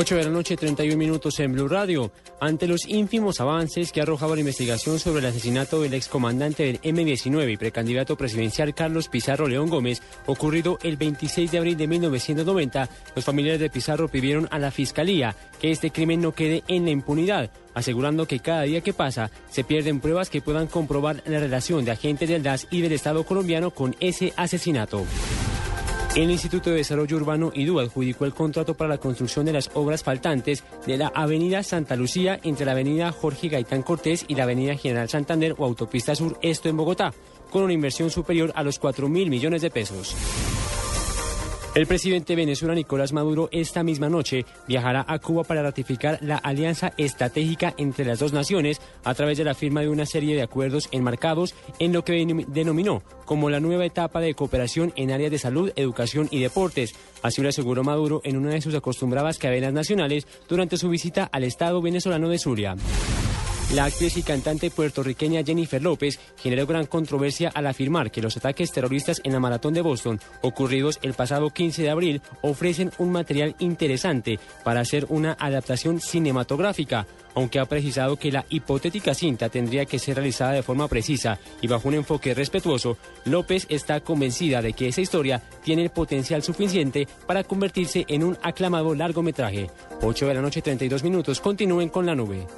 8 de la noche, 31 minutos en Blue Radio. Ante los ínfimos avances que ha arrojado la investigación sobre el asesinato del excomandante del M-19 y precandidato presidencial Carlos Pizarro León Gómez, ocurrido el 26 de abril de 1990, los familiares de Pizarro pidieron a la Fiscalía que este crimen no quede en la impunidad, asegurando que cada día que pasa se pierden pruebas que puedan comprobar la relación de agentes del DAS y del Estado colombiano con ese asesinato. El Instituto de Desarrollo Urbano IDU adjudicó el contrato para la construcción de las obras faltantes de la Avenida Santa Lucía entre la Avenida Jorge Gaitán Cortés y la Avenida General Santander o Autopista Sur, esto en Bogotá, con una inversión superior a los 4 mil millones de pesos. El presidente de Venezuela, Nicolás Maduro, esta misma noche viajará a Cuba para ratificar la alianza estratégica entre las dos naciones a través de la firma de una serie de acuerdos enmarcados en lo que denominó como la nueva etapa de cooperación en áreas de salud, educación y deportes. Así lo aseguró Maduro en una de sus acostumbradas cadenas nacionales durante su visita al Estado venezolano de Zulia. La actriz y cantante puertorriqueña Jennifer López generó gran controversia al afirmar que los ataques terroristas en la maratón de Boston, ocurridos el pasado 15 de abril, ofrecen un material interesante para hacer una adaptación cinematográfica, aunque ha precisado que la hipotética cinta tendría que ser realizada de forma precisa y bajo un enfoque respetuoso, López está convencida de que esa historia tiene el potencial suficiente para convertirse en un aclamado largometraje. 8 de la noche 32 minutos, continúen con la nube.